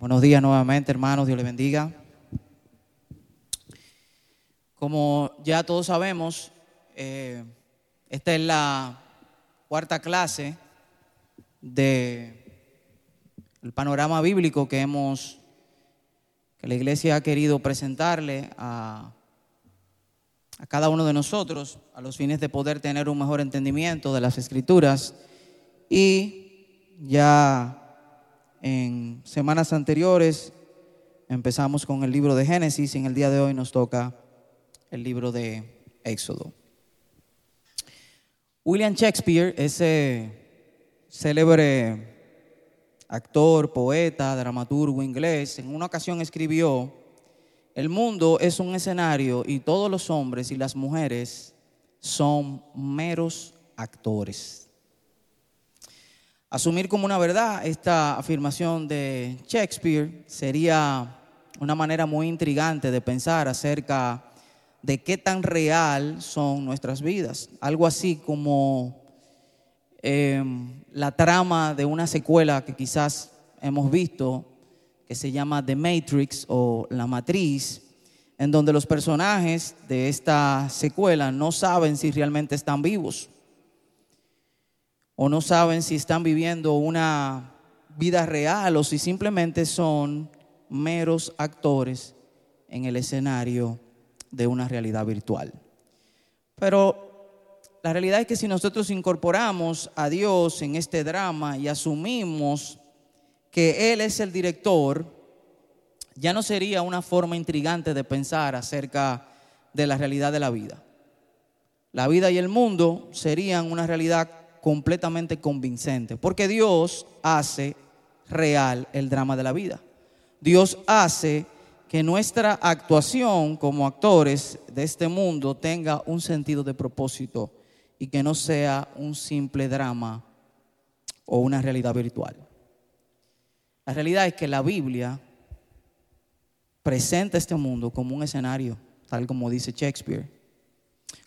Buenos días nuevamente, hermanos. Dios les bendiga. Como ya todos sabemos, eh, esta es la cuarta clase de el panorama bíblico que hemos que la iglesia ha querido presentarle a, a cada uno de nosotros a los fines de poder tener un mejor entendimiento de las escrituras y ya en semanas anteriores empezamos con el libro de Génesis y en el día de hoy nos toca el libro de Éxodo. William Shakespeare, ese célebre actor, poeta, dramaturgo inglés, en una ocasión escribió, el mundo es un escenario y todos los hombres y las mujeres son meros actores. Asumir como una verdad esta afirmación de Shakespeare sería una manera muy intrigante de pensar acerca de qué tan real son nuestras vidas. Algo así como em, la trama de una secuela que quizás hemos visto, que se llama The Matrix o La Matriz, en donde los personajes de esta secuela no saben si realmente están vivos o no saben si están viviendo una vida real o si simplemente son meros actores en el escenario de una realidad virtual. Pero la realidad es que si nosotros incorporamos a Dios en este drama y asumimos que Él es el director, ya no sería una forma intrigante de pensar acerca de la realidad de la vida. La vida y el mundo serían una realidad completamente convincente, porque Dios hace real el drama de la vida. Dios hace que nuestra actuación como actores de este mundo tenga un sentido de propósito y que no sea un simple drama o una realidad virtual. La realidad es que la Biblia presenta este mundo como un escenario, tal como dice Shakespeare,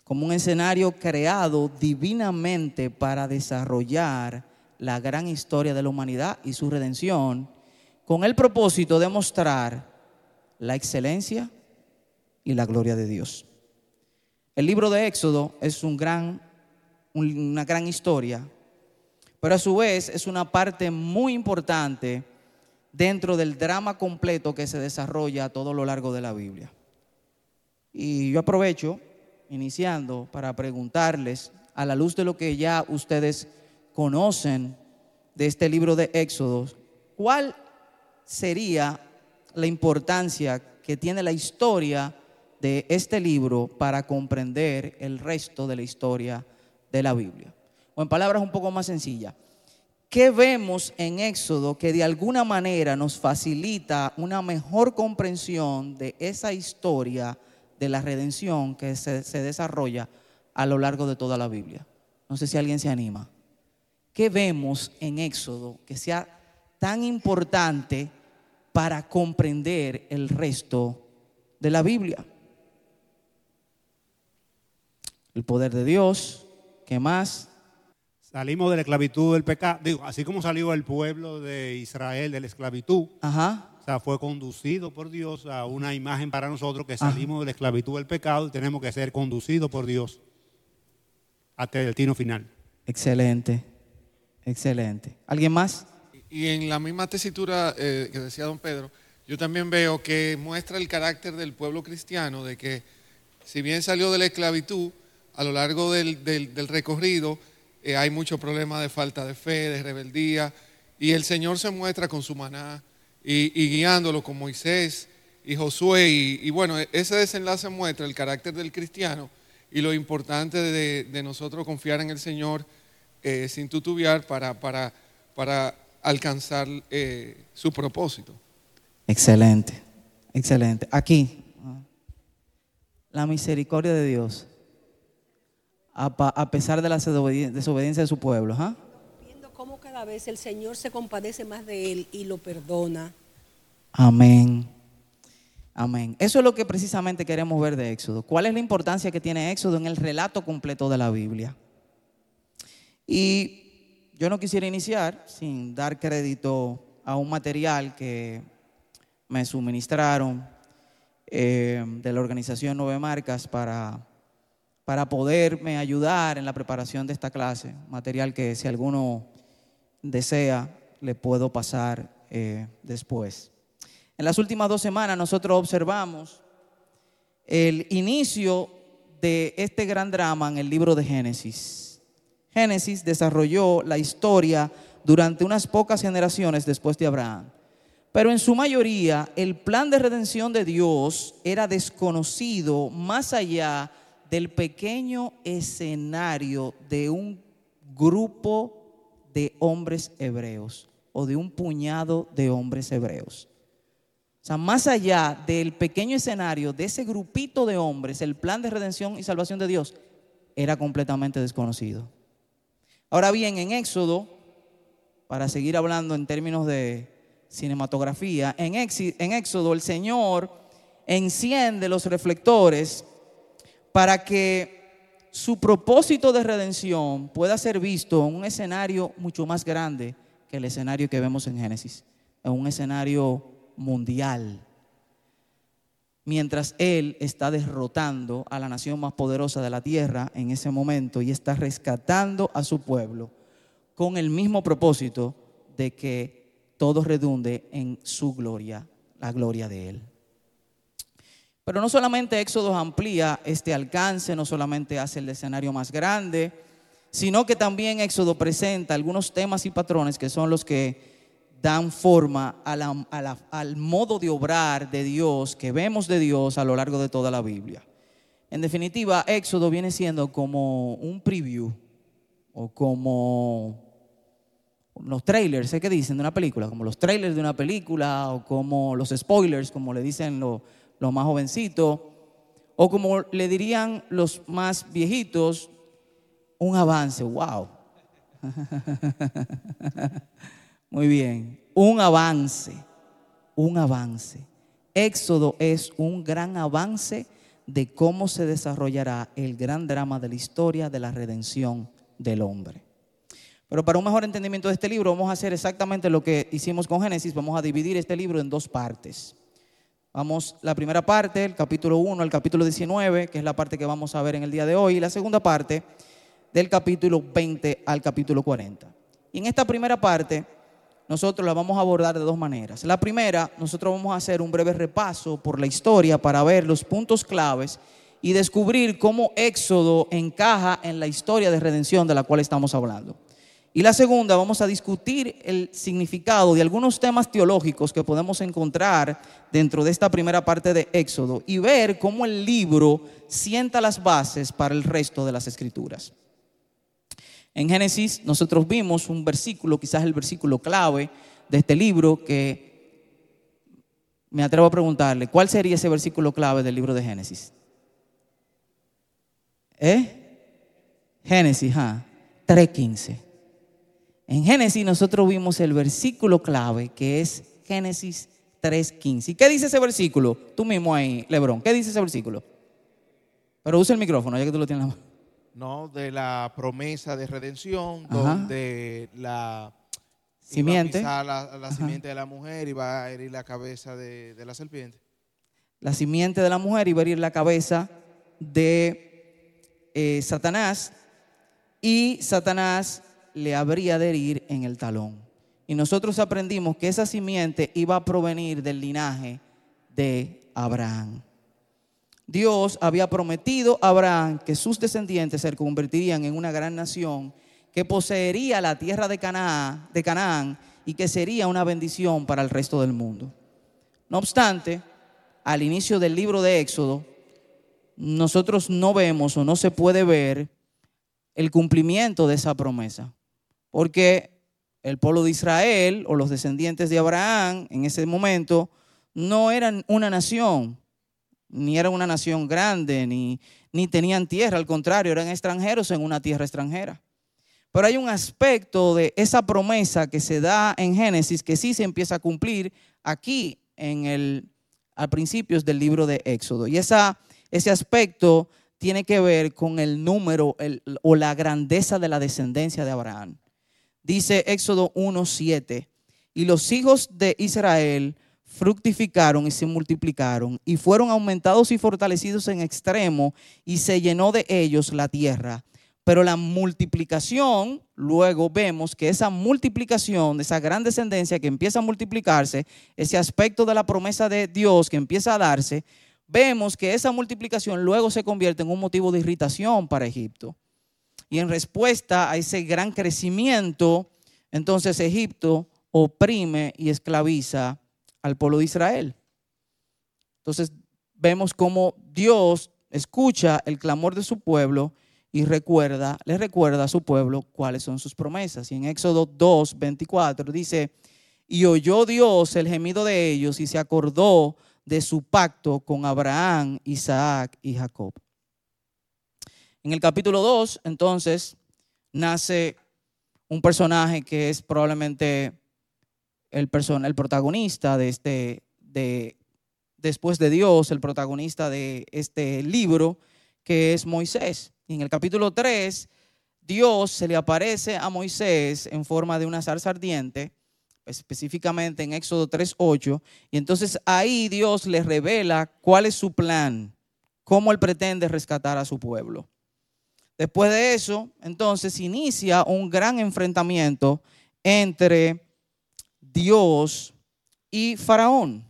como un escenario creado divinamente para desarrollar la gran historia de la humanidad y su redención, con el propósito de mostrar la excelencia y la gloria de Dios. El libro de Éxodo es un gran, una gran historia, pero a su vez es una parte muy importante dentro del drama completo que se desarrolla a todo lo largo de la Biblia. Y yo aprovecho, iniciando, para preguntarles, a la luz de lo que ya ustedes conocen de este libro de Éxodo, ¿cuál sería la importancia que tiene la historia de este libro para comprender el resto de la historia de la Biblia. O en palabras un poco más sencillas, ¿qué vemos en Éxodo que de alguna manera nos facilita una mejor comprensión de esa historia de la redención que se, se desarrolla a lo largo de toda la Biblia? No sé si alguien se anima. ¿Qué vemos en Éxodo que sea tan importante? para comprender el resto de la Biblia. El poder de Dios, ¿qué más? Salimos de la esclavitud del pecado, digo, así como salió el pueblo de Israel de la esclavitud. Ajá. O sea, fue conducido por Dios a una imagen para nosotros que salimos de la esclavitud del pecado y tenemos que ser conducidos por Dios hasta el destino final. Excelente, excelente. ¿Alguien más? Y en la misma tesitura eh, que decía don Pedro, yo también veo que muestra el carácter del pueblo cristiano, de que si bien salió de la esclavitud, a lo largo del, recorrido eh, hay muchos problemas de falta de fe, de rebeldía, y el Señor se muestra con su maná y, guiándolo con Moisés y Josué, y, bueno, ese desenlace muestra el carácter del cristiano y lo importante de, nosotros confiar en el Señor eh, sin tutubiar para, para, para alcanzar eh, su propósito. Excelente, excelente. Aquí, la misericordia de Dios, a, pesar de la desobediencia de su pueblo. ¿ah? Vez el Señor se compadece más de él y lo perdona. Amén. Amén. Eso es lo que precisamente queremos ver de Éxodo. ¿Cuál es la importancia que tiene Éxodo en el relato completo de la Biblia? Y yo no quisiera iniciar sin dar crédito a un material que me suministraron eh, de la organización Nueve Marcas para, para poderme ayudar en la preparación de esta clase, material que si alguno desea le puedo pasar eh, después. En las últimas dos semanas nosotros observamos el inicio de este gran drama en el libro de Génesis. Génesis desarrolló la historia durante unas pocas generaciones después de Abraham. Pero en su mayoría el plan de redención de Dios era desconocido más allá del pequeño escenario de un grupo de hombres hebreos o de un puñado de hombres hebreos. O sea, más allá del pequeño escenario de ese grupito de hombres, el plan de redención y salvación de Dios era completamente desconocido. Ahora bien, en Éxodo, para seguir hablando en términos de cinematografía, en, Éxodo el Señor enciende los reflectores para que su propósito de redención pueda ser visto en un escenario mucho más grande que el escenario que vemos en Génesis, en un escenario mundial. Mientras Él está derrotando a la nación más poderosa de la tierra en ese momento y está rescatando a su pueblo con el mismo propósito de que todo redunde en su gloria, la gloria de Él. Pero no solamente Éxodo amplía este alcance, no solamente hace el escenario más grande, sino que también Éxodo presenta algunos temas y patrones que son los que dan forma al modo de obrar de Dios que vemos de Dios a lo largo de toda la Biblia. En definitiva, Éxodo viene siendo como un preview o como los trailers, ¿sé qué dicen de una película? Como los trailers de una película o como los spoilers, como le dicen los, los más jovencitos, o como le dirían los más viejitos, un avance, wow. Muy bien, un avance, un avance. Éxodo es un gran avance de cómo se desarrollará el gran drama de la historia de la redención del hombre. Pero para un mejor entendimiento de este libro vamos a hacer exactamente lo que hicimos con Génesis, vamos a dividir este libro en dos partes. Vamos, la primera parte, el capítulo 1 al capítulo 19, que es la parte que vamos a ver en el día de hoy, y la segunda parte del capítulo 20 al capítulo 40. Y en esta primera parte nosotros la vamos a abordar de dos maneras. La primera, nosotros vamos a hacer un breve repaso por la historia para ver los puntos claves y descubrir cómo Éxodo encaja en la historia de redención de la cual estamos hablando. Y la segunda, vamos a discutir el significado de algunos temas teológicos que podemos encontrar dentro de esta primera parte de Éxodo y ver cómo el libro sienta las bases para el resto de las escrituras. En Génesis nosotros vimos un versículo, quizás el versículo clave de este libro, que me atrevo a preguntarle, ¿cuál sería ese versículo clave del libro de Génesis? ¿Eh? Génesis, ¿ah? 3.15. En Génesis nosotros vimos el versículo clave que es Génesis 3.15. ¿Y qué dice ese versículo? Tú mismo ahí, Lebrón, ¿qué dice ese versículo? Pero usa el micrófono, ya que tú lo tienes en la mano. ¿no? de la promesa de redención, donde la simiente, la, simiente de la mujer y va a herir la cabeza de, la serpiente. La simiente de la mujer iba a herir la cabeza de eh, Satanás y Satanás le habría de herir en el talón. Y nosotros aprendimos que esa simiente iba a provenir del linaje de Abraham. Dios había prometido a Abraham que sus descendientes se convertirían en una gran nación que poseería la tierra de Canaán, de Canaán y que sería una bendición para el resto del mundo. No obstante, al inicio del libro de Éxodo, nosotros no vemos o no se puede ver el cumplimiento de esa promesa, porque el pueblo de Israel o los descendientes de Abraham en ese momento no eran una nación, ni eran una nación grande, ni, ni tenían tierra, al contrario, eran extranjeros en una tierra extranjera. Pero hay un aspecto de esa promesa que se da en Génesis que sí se empieza a cumplir aquí en el, a principios del libro de Éxodo. Y ese aspecto tiene que ver con el número o la grandeza de la descendencia de Abraham. Dice Éxodo 1.7, y los hijos de Israel fructificaron y se multiplicaron y fueron aumentados y fortalecidos en extremo y se llenó de ellos la tierra. Pero la multiplicación, luego vemos que esa multiplicación, esa gran descendencia que empieza a multiplicarse, ese aspecto de la promesa de Dios que empieza a darse, vemos que esa multiplicación luego se convierte en un motivo de irritación para Egipto. Y en respuesta a ese gran crecimiento, entonces Egipto oprime y esclaviza al pueblo de Israel. Entonces vemos cómo Dios escucha el clamor de su pueblo y recuerda, le recuerda a su pueblo cuáles son sus promesas. Y en Éxodo 2, 24 dice, y oyó Dios el gemido de ellos y se acordó de su pacto con Abraham, Isaac y Jacob. En el capítulo 2, entonces, nace un personaje que es probablemente el, el protagonista de este, de, después de Dios, el protagonista de este libro, que es Moisés. Y en el capítulo 3, Dios se le aparece a Moisés en forma de una zarza ardiente, específicamente en Éxodo 3.8, y entonces ahí Dios le revela cuál es su plan, cómo él pretende rescatar a su pueblo. Después de eso, entonces inicia un gran enfrentamiento entre Dios y Faraón,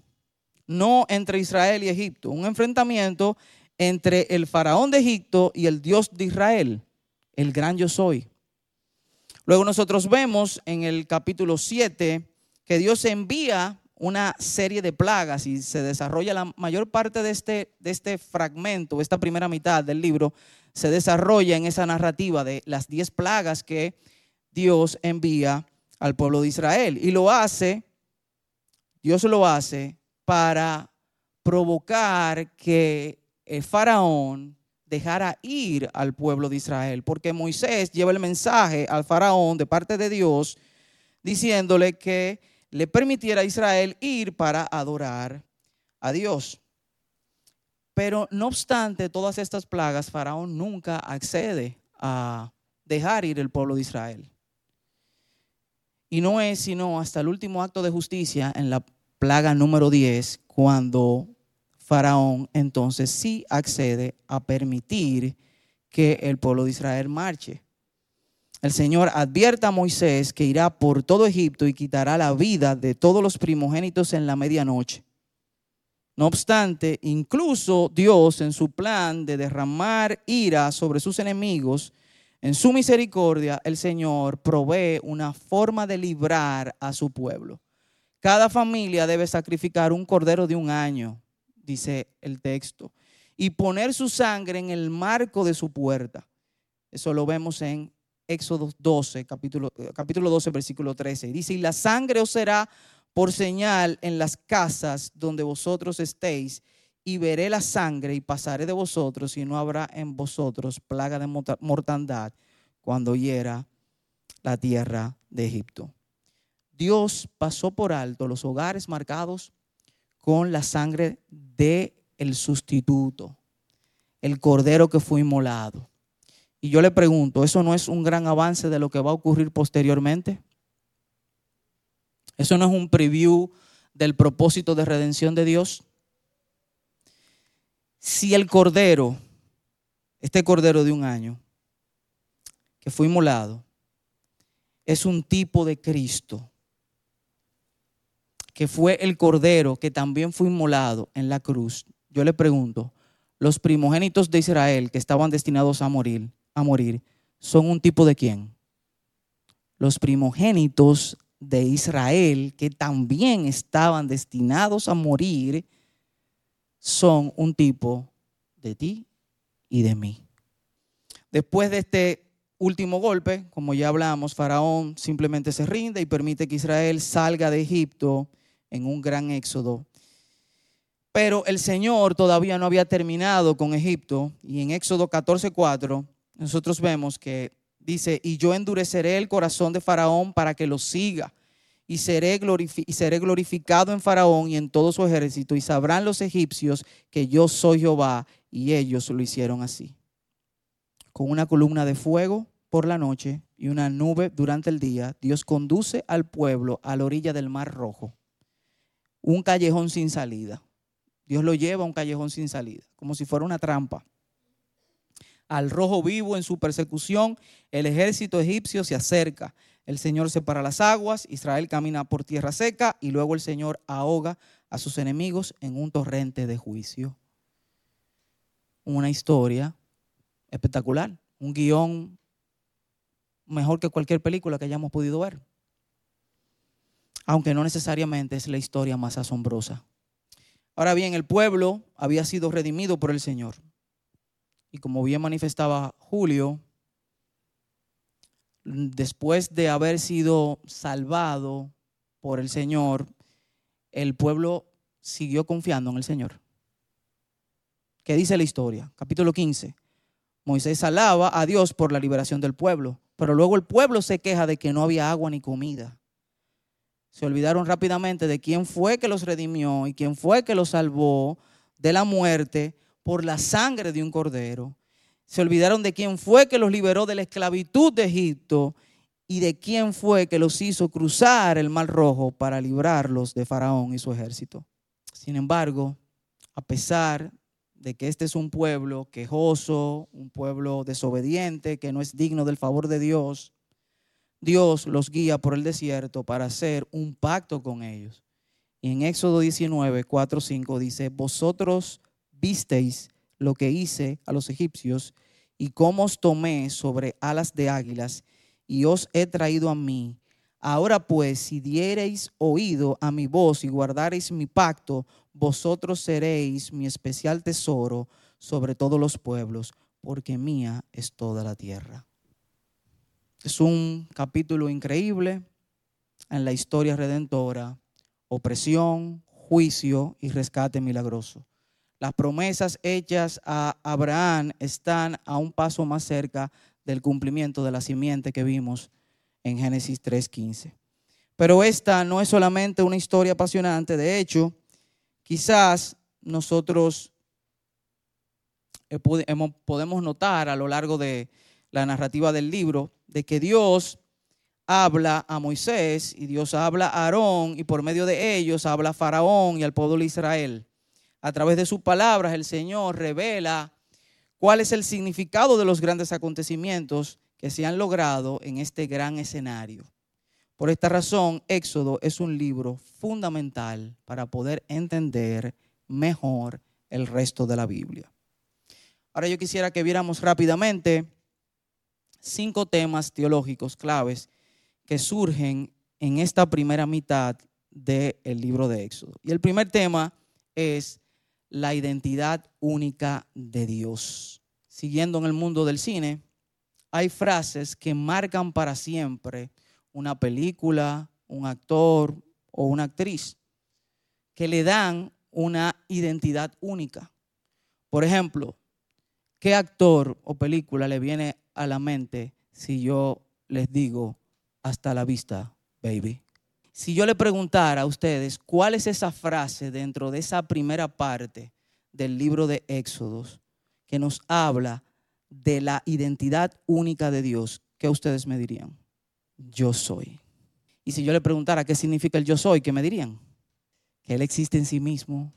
no entre Israel y Egipto, un enfrentamiento entre el faraón de Egipto y el Dios de Israel, el gran yo soy. Luego nosotros vemos en el capítulo 7 que Dios envía una serie de plagas y se desarrolla la mayor parte de este, de este fragmento, esta primera mitad del libro, se desarrolla en esa narrativa de las diez plagas que Dios envía al pueblo de Israel. Y lo hace, Dios lo hace para provocar que el faraón dejara ir al pueblo de Israel, porque Moisés lleva el mensaje al faraón de parte de Dios diciéndole que le permitiera a Israel ir para adorar a Dios. Pero no obstante todas estas plagas, Faraón nunca accede a dejar ir el pueblo de Israel. Y no es sino hasta el último acto de justicia en la plaga número 10 cuando Faraón entonces sí accede a permitir que el pueblo de Israel marche. El Señor advierte a Moisés que irá por todo Egipto y quitará la vida de todos los primogénitos en la medianoche. No obstante, incluso Dios en su plan de derramar ira sobre sus enemigos, en su misericordia, el Señor provee una forma de librar a su pueblo. Cada familia debe sacrificar un cordero de un año dice el texto, y poner su sangre en el marco de su puerta. Eso lo vemos en Éxodo 12, capítulo, capítulo 12, versículo 13. Dice, y la sangre os será por señal en las casas donde vosotros estéis, y veré la sangre y pasaré de vosotros, y no habrá en vosotros plaga de mortandad cuando hiera la tierra de Egipto. Dios pasó por alto los hogares marcados con la sangre de el sustituto, el cordero que fue inmolado. Y yo le pregunto, ¿eso no es un gran avance de lo que va a ocurrir posteriormente? ¿Eso no es un preview del propósito de redención de Dios? Si el cordero, este cordero de un año, que fue inmolado, es un tipo de Cristo, que fue el cordero que también fue inmolado en la cruz, yo le pregunto, los primogénitos de Israel que estaban destinados a morir, a morir, son un tipo de quién? Los primogénitos de Israel que también estaban destinados a morir son un tipo de ti y de mí. Después de este último golpe, como ya hablamos, Faraón simplemente se rinde y permite que Israel salga de Egipto en un gran éxodo. Pero el Señor todavía no había terminado con Egipto y en Éxodo 14:4 nosotros vemos que dice, y yo endureceré el corazón de Faraón para que lo siga y seré, y seré glorificado en Faraón y en todo su ejército y sabrán los egipcios que yo soy Jehová y ellos lo hicieron así. Con una columna de fuego por la noche y una nube durante el día, Dios conduce al pueblo a la orilla del mar rojo un callejón sin salida. Dios lo lleva a un callejón sin salida, como si fuera una trampa. Al rojo vivo en su persecución, el ejército egipcio se acerca. El Señor separa las aguas, Israel camina por tierra seca y luego el Señor ahoga a sus enemigos en un torrente de juicio. Una historia espectacular, un guion mejor que cualquier película que hayamos podido ver, aunque no necesariamente es la historia más asombrosa. Ahora bien, el pueblo había sido redimido por el Señor. Y como bien manifestaba Julio, después de haber sido salvado por el Señor, el pueblo siguió confiando en el Señor. ¿Qué dice la historia? Capítulo 15. Moisés alaba a Dios por la liberación del pueblo, pero luego el pueblo se queja de que no había agua ni comida. Se olvidaron rápidamente de quién fue que los redimió y quién fue que los salvó de la muerte por la sangre de un cordero. Se olvidaron de quién fue que los liberó de la esclavitud de Egipto y de quién fue que los hizo cruzar el mar rojo para librarlos de Faraón y su ejército. Sin embargo, a pesar de que este es un pueblo quejoso, un pueblo desobediente, que no es digno del favor de Dios, Dios los guía por el desierto para hacer un pacto con ellos. Y en Éxodo 19, 4, 5 dice, vosotros visteis lo que hice a los egipcios y cómo os tomé sobre alas de águilas y os he traído a mí. Ahora pues, si diereis oído a mi voz y guardareis mi pacto, vosotros seréis mi especial tesoro sobre todos los pueblos, porque mía es toda la tierra. Es un capítulo increíble en la historia redentora, opresión, juicio y rescate milagroso. Las promesas hechas a Abraham están a un paso más cerca del cumplimiento de la simiente que vimos en Génesis 3.15. Pero esta no es solamente una historia apasionante, de hecho, quizás nosotros podemos notar a lo largo de la narrativa del libro de que Dios habla a Moisés y Dios habla a Aarón y por medio de ellos habla a Faraón y al pueblo de Israel. A través de sus palabras el Señor revela cuál es el significado de los grandes acontecimientos que se han logrado en este gran escenario. Por esta razón, Éxodo es un libro fundamental para poder entender mejor el resto de la Biblia. Ahora yo quisiera que viéramos rápidamente cinco temas teológicos claves que surgen en esta primera mitad del libro de Éxodo. Y el primer tema es la identidad única de Dios. Siguiendo en el mundo del cine, hay frases que marcan para siempre una película, un actor o una actriz, que le dan una identidad única. Por ejemplo, ¿qué actor o película le viene a la mente si yo les digo hasta la vista, baby? Si yo le preguntara a ustedes cuál es esa frase dentro de esa primera parte del libro de Éxodos que nos habla de la identidad única de Dios, ¿qué ustedes me dirían? Yo soy. Y si yo le preguntara qué significa el yo soy, ¿qué me dirían? Que Él existe en sí mismo.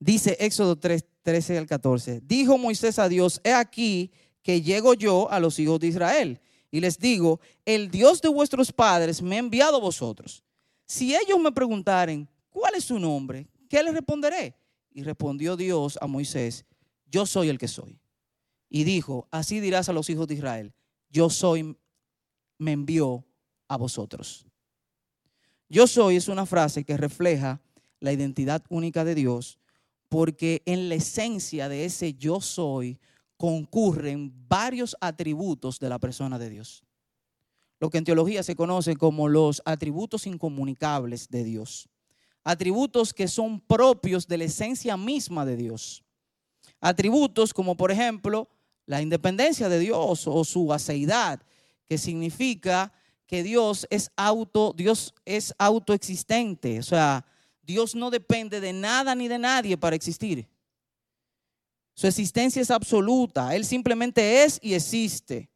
Dice Éxodo 3, 13 al 14. Dijo Moisés a Dios, he aquí que llego yo a los hijos de Israel y les digo, el Dios de vuestros padres me ha enviado a vosotros. Si ellos me preguntaren, ¿cuál es su nombre? ¿Qué les responderé? Y respondió Dios a Moisés, yo soy el que soy. Y dijo, así dirás a los hijos de Israel, yo soy, me envió a vosotros. Yo soy es una frase que refleja la identidad única de Dios, porque en la esencia de ese yo soy concurren varios atributos de la persona de Dios. Lo que en teología se conoce como los atributos incomunicables de Dios. Atributos que son propios de la esencia misma de Dios. Atributos como por ejemplo la independencia de Dios o su aceidad, que significa que Dios es auto, Dios es autoexistente, o sea, Dios no depende de nada ni de nadie para existir. Su existencia es absoluta. Él simplemente es y existe.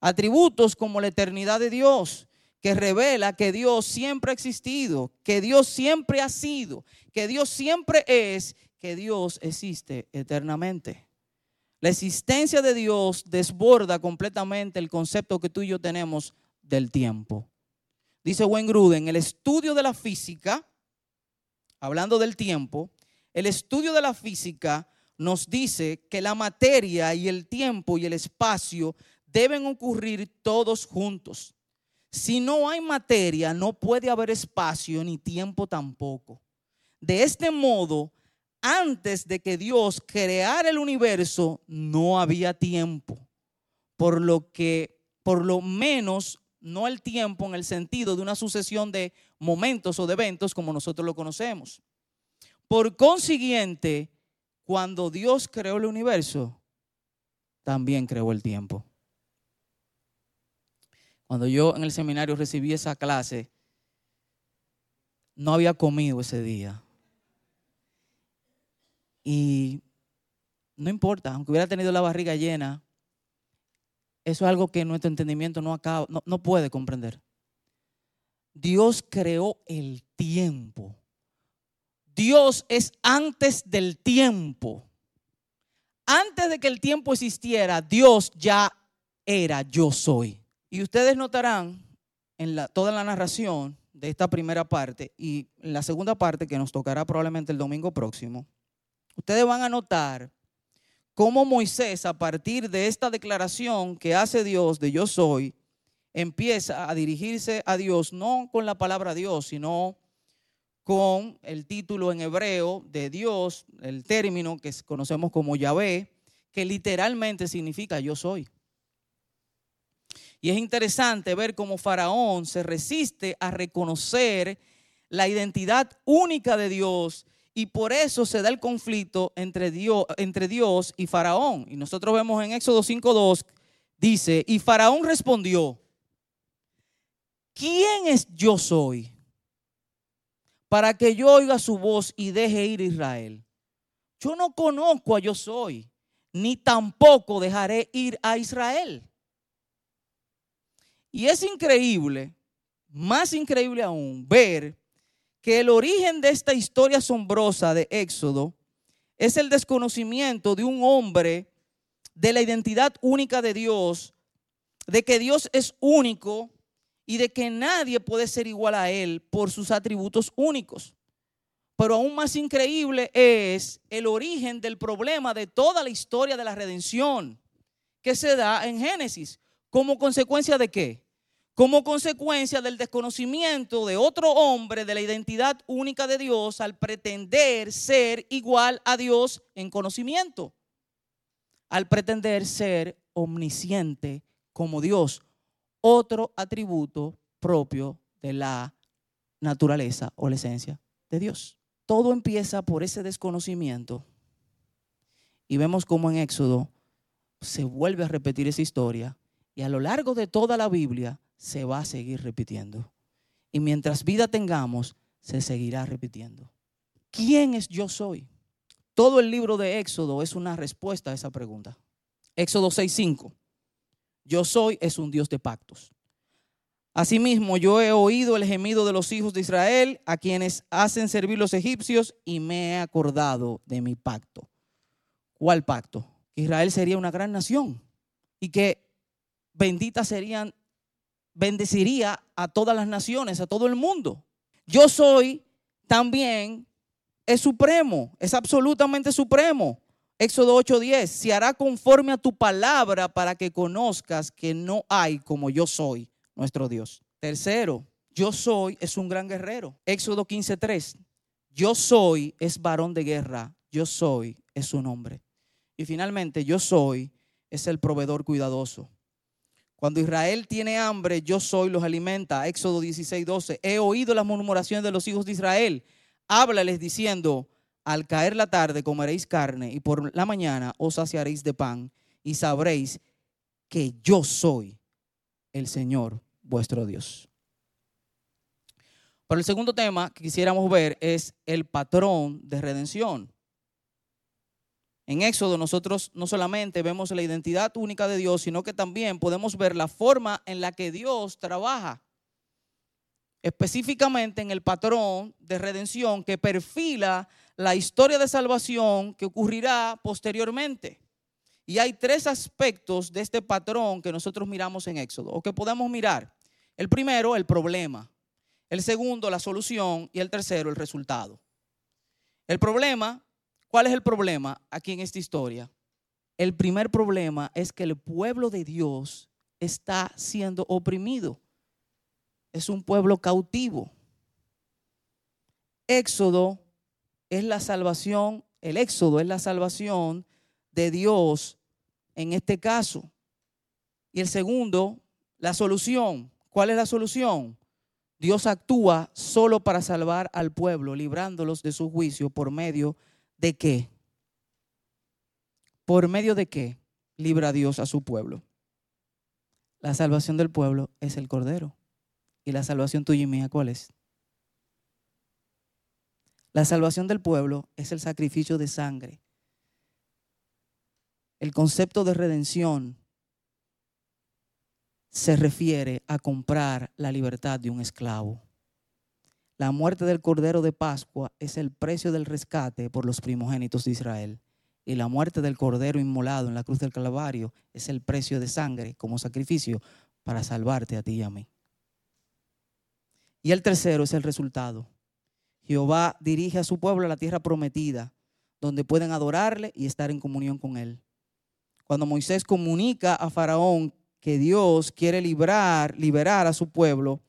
Atributos como la eternidad de Dios, que revela que Dios siempre ha existido, que Dios siempre ha sido, que Dios siempre es, que Dios existe eternamente. La existencia de Dios desborda completamente el concepto que tú y yo tenemos del tiempo. Dice Wayne el estudio de la física, hablando del tiempo, el estudio de la física nos dice que la materia y el tiempo y el espacio deben ocurrir todos juntos. Si no hay materia, no puede haber espacio ni tiempo tampoco. De este modo, antes de que Dios creara el universo, no había tiempo. Por lo que, por lo menos, no el tiempo en el sentido de una sucesión de momentos o de eventos como nosotros lo conocemos. Por consiguiente, cuando Dios creó el universo, también creó el tiempo. Cuando yo en el seminario recibí esa clase, no había comido ese día. Y no importa, aunque hubiera tenido la barriga llena, eso es algo que nuestro entendimiento no, acaba, no, no puede comprender. Dios creó el tiempo. Dios es antes del tiempo. Antes de que el tiempo existiera, Dios ya era yo soy. Y ustedes notarán en la, toda la narración de esta primera parte y en la segunda parte que nos tocará probablemente el domingo próximo, ustedes van a notar cómo Moisés a partir de esta declaración que hace Dios de yo soy, empieza a dirigirse a Dios no con la palabra Dios, sino con el título en hebreo de Dios, el término que conocemos como Yahvé, que literalmente significa yo soy. Y es interesante ver cómo Faraón se resiste a reconocer la identidad única de Dios y por eso se da el conflicto entre Dios, Dios y Faraón. Y nosotros vemos en Éxodo 5.2, dice, y Faraón respondió, ¿quién es yo soy? Para que yo oiga su voz y deje ir a Israel. Yo no conozco a yo soy, ni tampoco dejaré ir a Israel. Y es increíble, más increíble aún, ver que el origen de esta historia asombrosa de Éxodo es el desconocimiento de un hombre de la identidad única de Dios, de que Dios es único y de que nadie puede ser igual a Él por sus atributos únicos. Pero aún más increíble es el origen del problema de toda la historia de la redención que se da en Génesis. ¿Como consecuencia de qué? Como consecuencia del desconocimiento de otro hombre de la identidad única de Dios al pretender ser igual a Dios en conocimiento. Al pretender ser omnisciente como Dios. Otro atributo propio de la naturaleza o la esencia de Dios. Todo empieza por ese desconocimiento. Y vemos cómo en Éxodo se vuelve a repetir esa historia y a lo largo de toda la Biblia se va a seguir repitiendo. Y mientras vida tengamos, se seguirá repitiendo. ¿Quién es yo soy? Todo el libro de Éxodo es una respuesta a esa pregunta. Éxodo 6:5. Yo soy es un Dios de pactos. Asimismo, yo he oído el gemido de los hijos de Israel, a quienes hacen servir los egipcios, y me he acordado de mi pacto. ¿Cuál pacto? Que Israel sería una gran nación y que benditas serían, bendeciría a todas las naciones, a todo el mundo. Yo soy también, es supremo, es absolutamente supremo. Éxodo 8:10, se hará conforme a tu palabra para que conozcas que no hay como yo soy, nuestro Dios. Tercero, yo soy es un gran guerrero. Éxodo 15:3, yo soy es varón de guerra, yo soy es su nombre. Y finalmente, yo soy es el proveedor cuidadoso. Cuando Israel tiene hambre, yo soy, los alimenta. Éxodo 16, 12. He oído las murmuraciones de los hijos de Israel. Háblales diciendo, al caer la tarde comeréis carne y por la mañana os saciaréis de pan y sabréis que yo soy el Señor vuestro Dios. Pero el segundo tema que quisiéramos ver es el patrón de redención. En Éxodo nosotros no solamente vemos la identidad única de Dios, sino que también podemos ver la forma en la que Dios trabaja. específicamente en el patrón de redención que perfila la historia de salvación que ocurrirá posteriormente. Y hay tres aspectos de este patrón que nosotros miramos en Éxodo, o que podemos mirar. El primero, el problema. El segundo, la solución. Y el tercero, el resultado. El problema, ¿cuál es el problema aquí en esta historia? El primer problema es que el pueblo de Dios está siendo oprimido. Es un pueblo cautivo. Éxodo es la salvación, el éxodo es la salvación de Dios en este caso. Y el segundo, la solución. ¿Cuál es la solución? Dios actúa solo para salvar al pueblo, librándolos de su juicio por medio de qué? ¿Por medio de qué libra Dios a su pueblo? La salvación del pueblo es el Cordero. ¿Y la salvación tuya y mía cuál es? La salvación del pueblo es el sacrificio de sangre. El concepto de redención se refiere a comprar la libertad de un esclavo. La muerte del Cordero de Pascua es el precio del rescate por los primogénitos de Israel. Y la muerte del Cordero inmolado en la cruz del Calvario es el precio de sangre como sacrificio para salvarte a ti y a mí. Y el tercero es el resultado. Jehová dirige a su pueblo a la tierra prometida, donde pueden adorarle y estar en comunión con él. Cuando Moisés comunica a Faraón que Dios quiere librar, liberar a su pueblo,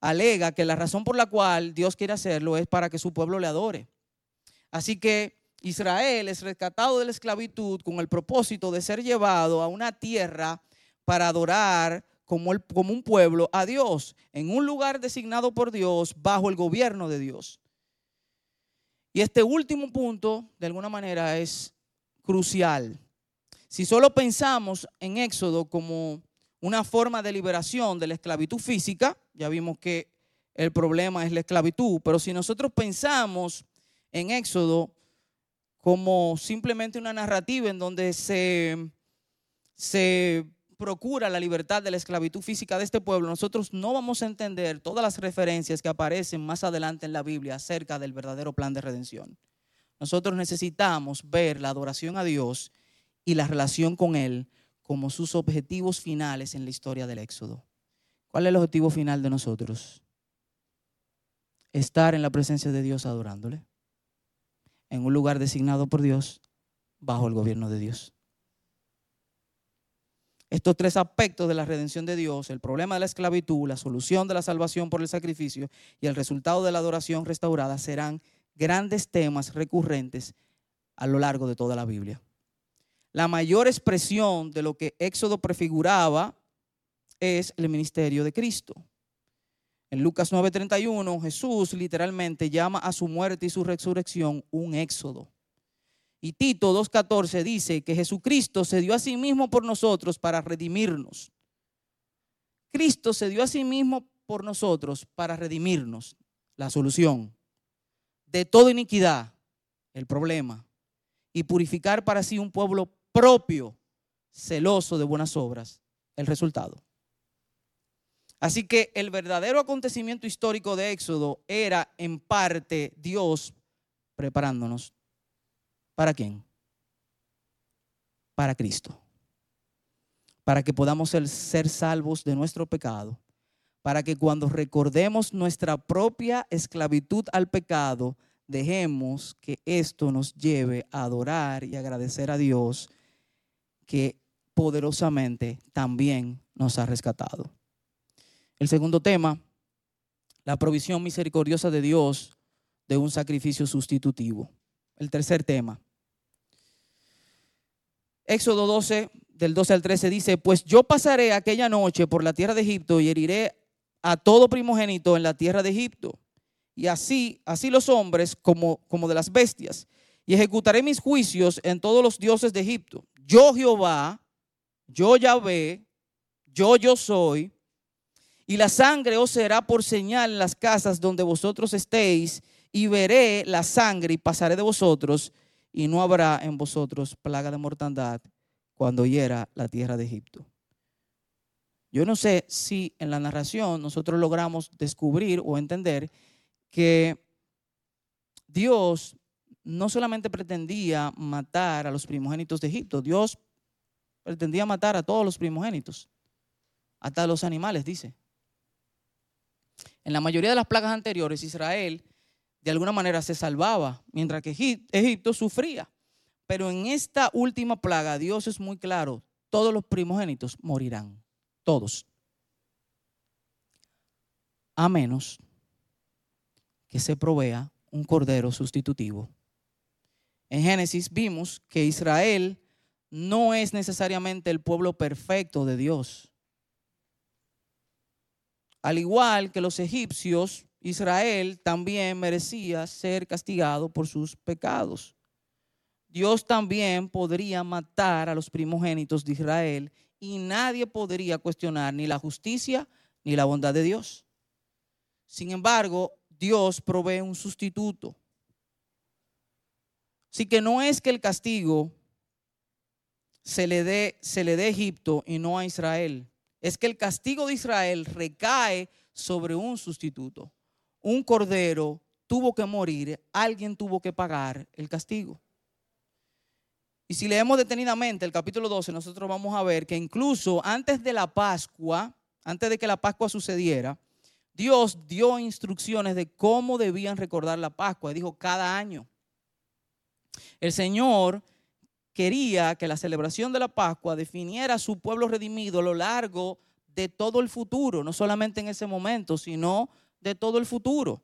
alega que la razón por la cual Dios quiere hacerlo es para que su pueblo le adore. Así que Israel es rescatado de la esclavitud con el propósito de ser llevado a una tierra para adorar como, un pueblo a Dios, en un lugar designado por Dios, bajo el gobierno de Dios. Y este último punto, de alguna manera, es crucial. Si solo pensamos en Éxodo como una forma de liberación de la esclavitud física, ya vimos que el problema es la esclavitud, pero si nosotros pensamos en Éxodo como simplemente una narrativa en donde se, se procura la libertad de la esclavitud física de este pueblo, nosotros no vamos a entender todas las referencias que aparecen más adelante en la Biblia acerca del verdadero plan de redención. Nosotros necesitamos ver la adoración a Dios y la relación con Él como sus objetivos finales en la historia del Éxodo. ¿Cuál es el objetivo final de nosotros? Estar en la presencia de Dios adorándole en un lugar designado por Dios bajo el gobierno de Dios. Estos tres aspectos de la redención de Dios, el problema de la esclavitud, la solución de la salvación por el sacrificio y el resultado de la adoración restaurada serán grandes temas recurrentes a lo largo de toda la Biblia. La mayor expresión de lo que Éxodo prefiguraba es el ministerio de Cristo. En Lucas 9:31, Jesús literalmente llama a su muerte y su resurrección un éxodo. Y Tito 2:14 dice que Jesucristo se dio a sí mismo por nosotros para redimirnos. Cristo se dio a sí mismo por nosotros para redimirnos. La solución de toda iniquidad, el problema, y purificar para sí un pueblo propio, celoso de buenas obras, el resultado. Así que el verdadero acontecimiento histórico de Éxodo era en parte Dios preparándonos. ¿Para quién? Para Cristo. Para que podamos ser, salvos de nuestro pecado. Para que cuando recordemos nuestra propia esclavitud al pecado, dejemos que esto nos lleve a adorar y agradecer a Dios que poderosamente también nos ha rescatado. El segundo tema, la provisión misericordiosa de Dios de un sacrificio sustitutivo. El tercer tema. Éxodo 12, del 12 al 13 dice, pues yo pasaré aquella noche por la tierra de Egipto y heriré a todo primogénito en la tierra de Egipto. Y así, así los hombres como, como de las bestias. Y ejecutaré mis juicios en todos los dioses de Egipto. Yo Jehová, yo Yahvé, yo yo soy, y la sangre os será por señal en las casas donde vosotros estéis, y veré la sangre y pasaré de vosotros, y no habrá en vosotros plaga de mortandad cuando hiera la tierra de Egipto. Yo no sé si en la narración nosotros logramos descubrir o entender que Dios no solamente pretendía matar a los primogénitos de Egipto, Dios pretendía matar a todos los primogénitos, hasta los animales, dice. En la mayoría de las plagas anteriores, Israel de alguna manera se salvaba, mientras que Egipto sufría. Pero en esta última plaga, Dios es muy claro, todos los primogénitos morirán, todos. A menos que se provea un cordero sustitutivo. En Génesis vimos que Israel no es necesariamente el pueblo perfecto de Dios. Al igual que los egipcios, Israel también merecía ser castigado por sus pecados. Dios también podría matar a los primogénitos de Israel y nadie podría cuestionar ni la justicia ni la bondad de Dios. Sin embargo, Dios provee un sustituto. Así que no es que el castigo se le dé, se le dé Egipto y no a Israel. Es que el castigo de Israel recae sobre un sustituto. Un cordero tuvo que morir, alguien tuvo que pagar el castigo. Y si leemos detenidamente el capítulo 12, nosotros vamos a ver que incluso antes de la Pascua, antes de que la Pascua sucediera, Dios dio instrucciones de cómo debían recordar la Pascua. Dijo cada año. El Señor quería que la celebración de la Pascua definiera a su pueblo redimido a lo largo de todo el futuro, no solamente en ese momento, sino de todo el futuro.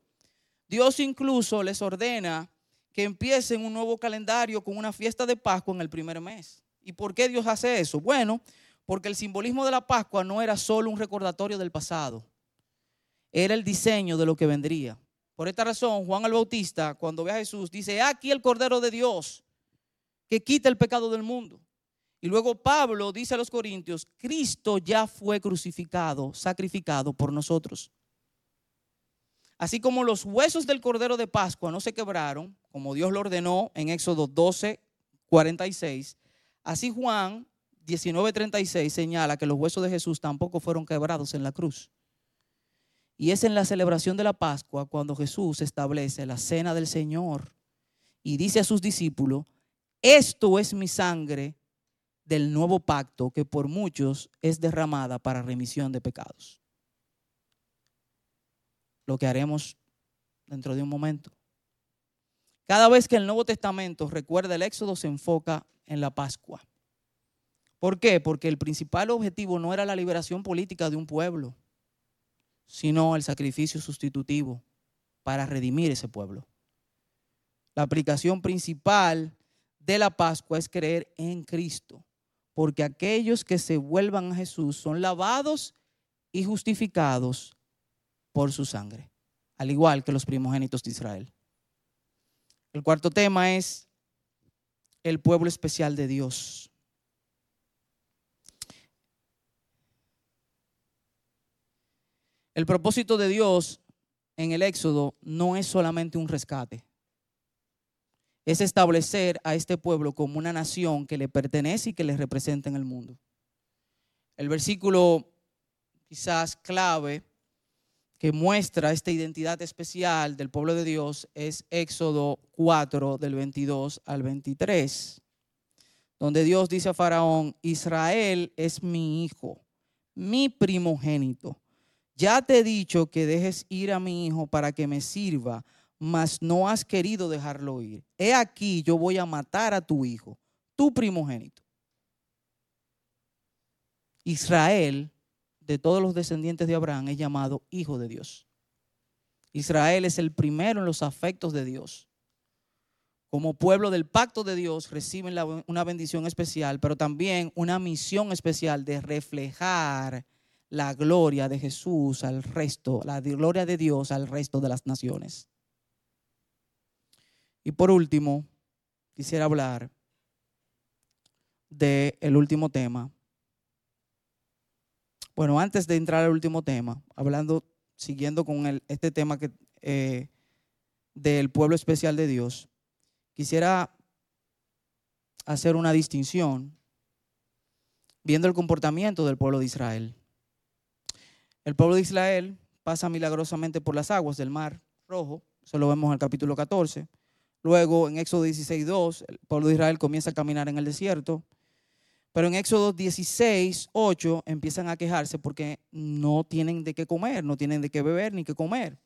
Dios incluso les ordena que empiecen un nuevo calendario con una fiesta de Pascua en el primer mes. ¿Y por qué Dios hace eso? Bueno, porque el simbolismo de la Pascua no era solo un recordatorio del pasado, era el diseño de lo que vendría. Por esta razón, Juan el Bautista, cuando ve a Jesús, dice, aquí el Cordero de Dios que quita el pecado del mundo. Y luego Pablo dice a los Corintios, Cristo ya fue crucificado, sacrificado por nosotros. Así como los huesos del Cordero de Pascua no se quebraron, como Dios lo ordenó en Éxodo 12, 46, así Juan 19:36 señala que los huesos de Jesús tampoco fueron quebrados en la cruz. Y es en la celebración de la Pascua cuando Jesús establece la cena del Señor y dice a sus discípulos, esto es mi sangre del nuevo pacto que por muchos es derramada para remisión de pecados. Lo que haremos dentro de un momento. Cada vez que el Nuevo Testamento recuerda el Éxodo se enfoca en la Pascua. ¿Por qué? Porque el principal objetivo no era la liberación política de un pueblo, sino el sacrificio sustitutivo para redimir ese pueblo. La aplicación principal de la Pascua es creer en Cristo, porque aquellos que se vuelvan a Jesús son lavados y justificados por su sangre, al igual que los primogénitos de Israel. El cuarto tema es el pueblo especial de Dios. El propósito de Dios en el Éxodo no es solamente un rescate es establecer a este pueblo como una nación que le pertenece y que le representa en el mundo. El versículo quizás clave que muestra esta identidad especial del pueblo de Dios es Éxodo 4 del 22 al 23, donde Dios dice a Faraón, Israel es mi hijo, mi primogénito. Ya te he dicho que dejes ir a mi hijo para que me sirva mas no has querido dejarlo ir. He aquí, yo voy a matar a tu hijo, tu primogénito. Israel, de todos los descendientes de Abraham, es llamado hijo de Dios. Israel es el primero en los afectos de Dios. Como pueblo del pacto de Dios reciben una bendición especial, pero también una misión especial de reflejar la gloria de Jesús al resto, la gloria de Dios al resto de las naciones. Y por último, quisiera hablar del el último tema. Bueno, antes de entrar al último tema, hablando, siguiendo con el, este tema que, eh, del pueblo especial de Dios, quisiera hacer una distinción viendo el comportamiento del pueblo de Israel. El pueblo de Israel pasa milagrosamente por las aguas del mar rojo, eso lo vemos en el capítulo 14. Luego en Éxodo 16, 2, el pueblo de Israel comienza a caminar en el desierto. Pero en Éxodo 16, 8 empiezan a quejarse porque no tienen de qué comer, no tienen de qué beber ni qué comer.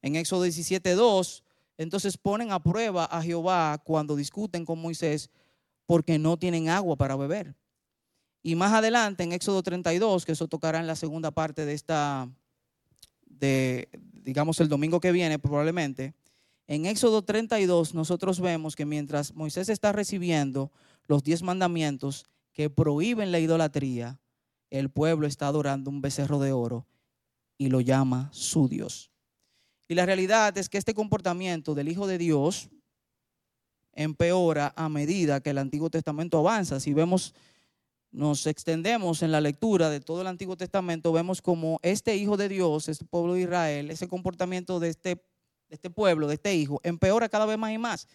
En Éxodo 17, 2, entonces ponen a prueba a Jehová cuando discuten con Moisés porque no tienen agua para beber. Y más adelante, en Éxodo 32, que eso tocará en la segunda parte de esta, de, digamos, el domingo que viene probablemente, en Éxodo 32 nosotros vemos que mientras Moisés está recibiendo los diez mandamientos que prohíben la idolatría, el pueblo está adorando un becerro de oro y lo llama su Dios. Y la realidad es que este comportamiento del Hijo de Dios empeora a medida que el Antiguo Testamento avanza. Si vemos nos extendemos en la lectura de todo el Antiguo Testamento, vemos como este hijo de Dios, este pueblo de Israel, ese comportamiento de este, este pueblo, de este hijo, empeora cada vez más y más.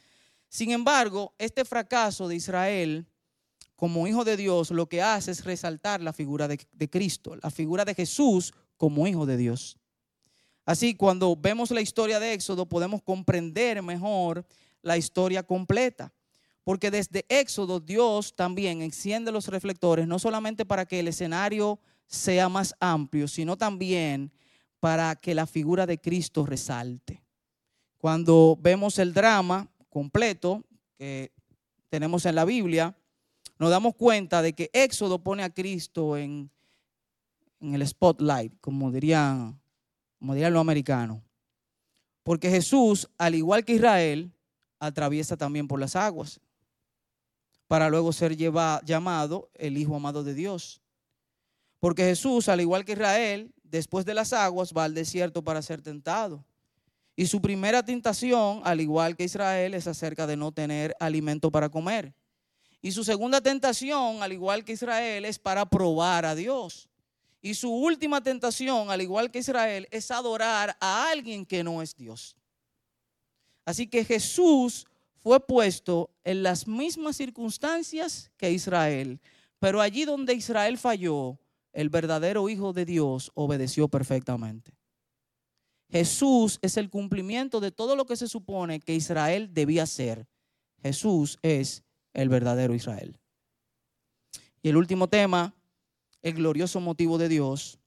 Sin embargo, este fracaso de Israel como hijo de Dios lo que hace es resaltar la figura de, de Cristo, la figura de Jesús como hijo de Dios. Así, cuando vemos la historia de Éxodo, podemos comprender mejor la historia completa. Porque desde Éxodo Dios también enciende los reflectores, no solamente para que el escenario sea más amplio, sino también para que la figura de Cristo resalte. Cuando vemos el drama completo que tenemos en la Biblia, nos damos cuenta de que Éxodo pone a Cristo en, el spotlight, como dirían, como dirían los americanos. Porque Jesús, al igual que Israel, atraviesa también por las aguas para luego ser llamado el Hijo amado de Dios. Porque Jesús, al igual que Israel, después de las aguas va al desierto para ser tentado. Y su primera tentación, al igual que Israel, es acerca de no tener alimento para comer. Y su segunda tentación, al igual que Israel, es para probar a Dios. Y su última tentación, al igual que Israel, es adorar a alguien que no es Dios. Así que Jesús fue puesto en las mismas circunstancias que Israel, pero allí donde Israel falló, el verdadero Hijo de Dios obedeció perfectamente. Jesús es el cumplimiento de todo lo que se supone que Israel debía ser. Jesús es el verdadero Israel. Y el último tema, el glorioso motivo de Dios.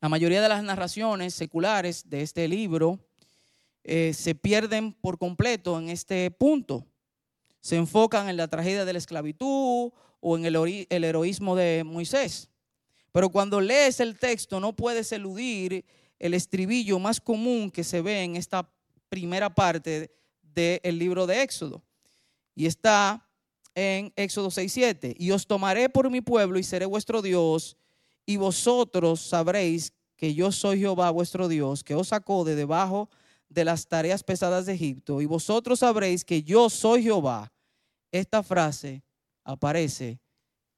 La mayoría de las narraciones seculares de este libro eh, se pierden por completo en este punto. Se enfocan en la tragedia de la esclavitud o en el, el heroísmo de Moisés. Pero cuando lees el texto no puedes eludir el estribillo más común que se ve en esta primera parte del libro de Éxodo. Y está en Éxodo 6:7. Y os tomaré por mi pueblo y seré vuestro Dios, y vosotros sabréis que yo soy Jehová vuestro Dios, que os sacó de debajo de las tareas pesadas de Egipto, y vosotros sabréis que yo soy Jehová. Esta frase aparece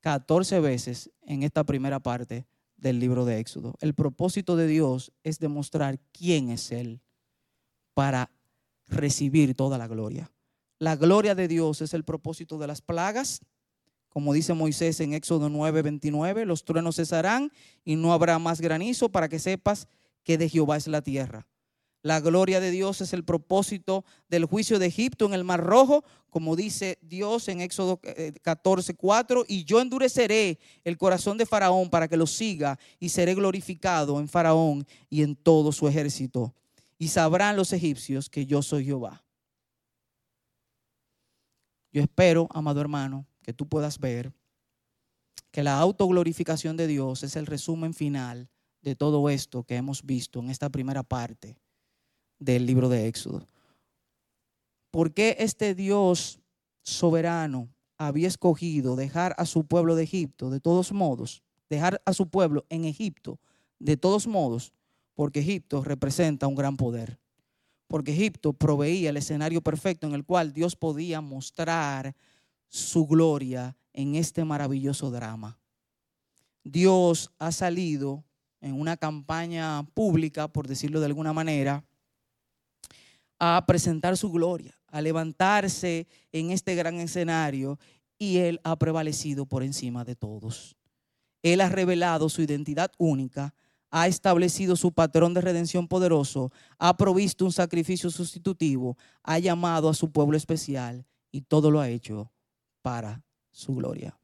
14 veces en esta primera parte del libro de Éxodo. El propósito de Dios es demostrar quién es Él para recibir toda la gloria. La gloria de Dios es el propósito de las plagas. Como dice Moisés en Éxodo 9, 29, los truenos cesarán y no habrá más granizo para que sepas que de Jehová es la tierra. La gloria de Dios es el propósito del juicio de Egipto en el Mar Rojo, como dice Dios en Éxodo 14, eh, 4, y yo endureceré el corazón de Faraón para que lo siga y seré glorificado en Faraón y en todo su ejército. Y sabrán los egipcios que yo soy Jehová. Yo espero, amado hermano, que tú puedas ver que la autoglorificación de Dios es el resumen final de todo esto que hemos visto en esta primera parte del libro de Éxodo. ¿Por qué este Dios soberano había escogido dejar a su pueblo de Egipto de todos modos? Dejar a su pueblo en Egipto de todos modos, porque Egipto representa un gran poder. Porque Egipto proveía el escenario perfecto en el cual Dios podía mostrar su gloria en este maravilloso drama. Dios ha salido en una campaña pública, por decirlo de alguna manera, a presentar su gloria, a levantarse en este gran escenario y Él ha prevalecido por encima de todos. Él ha revelado su identidad única, ha establecido su patrón de redención poderoso, ha provisto un sacrificio sustitutivo, ha llamado a su pueblo especial y todo lo ha hecho para su gloria.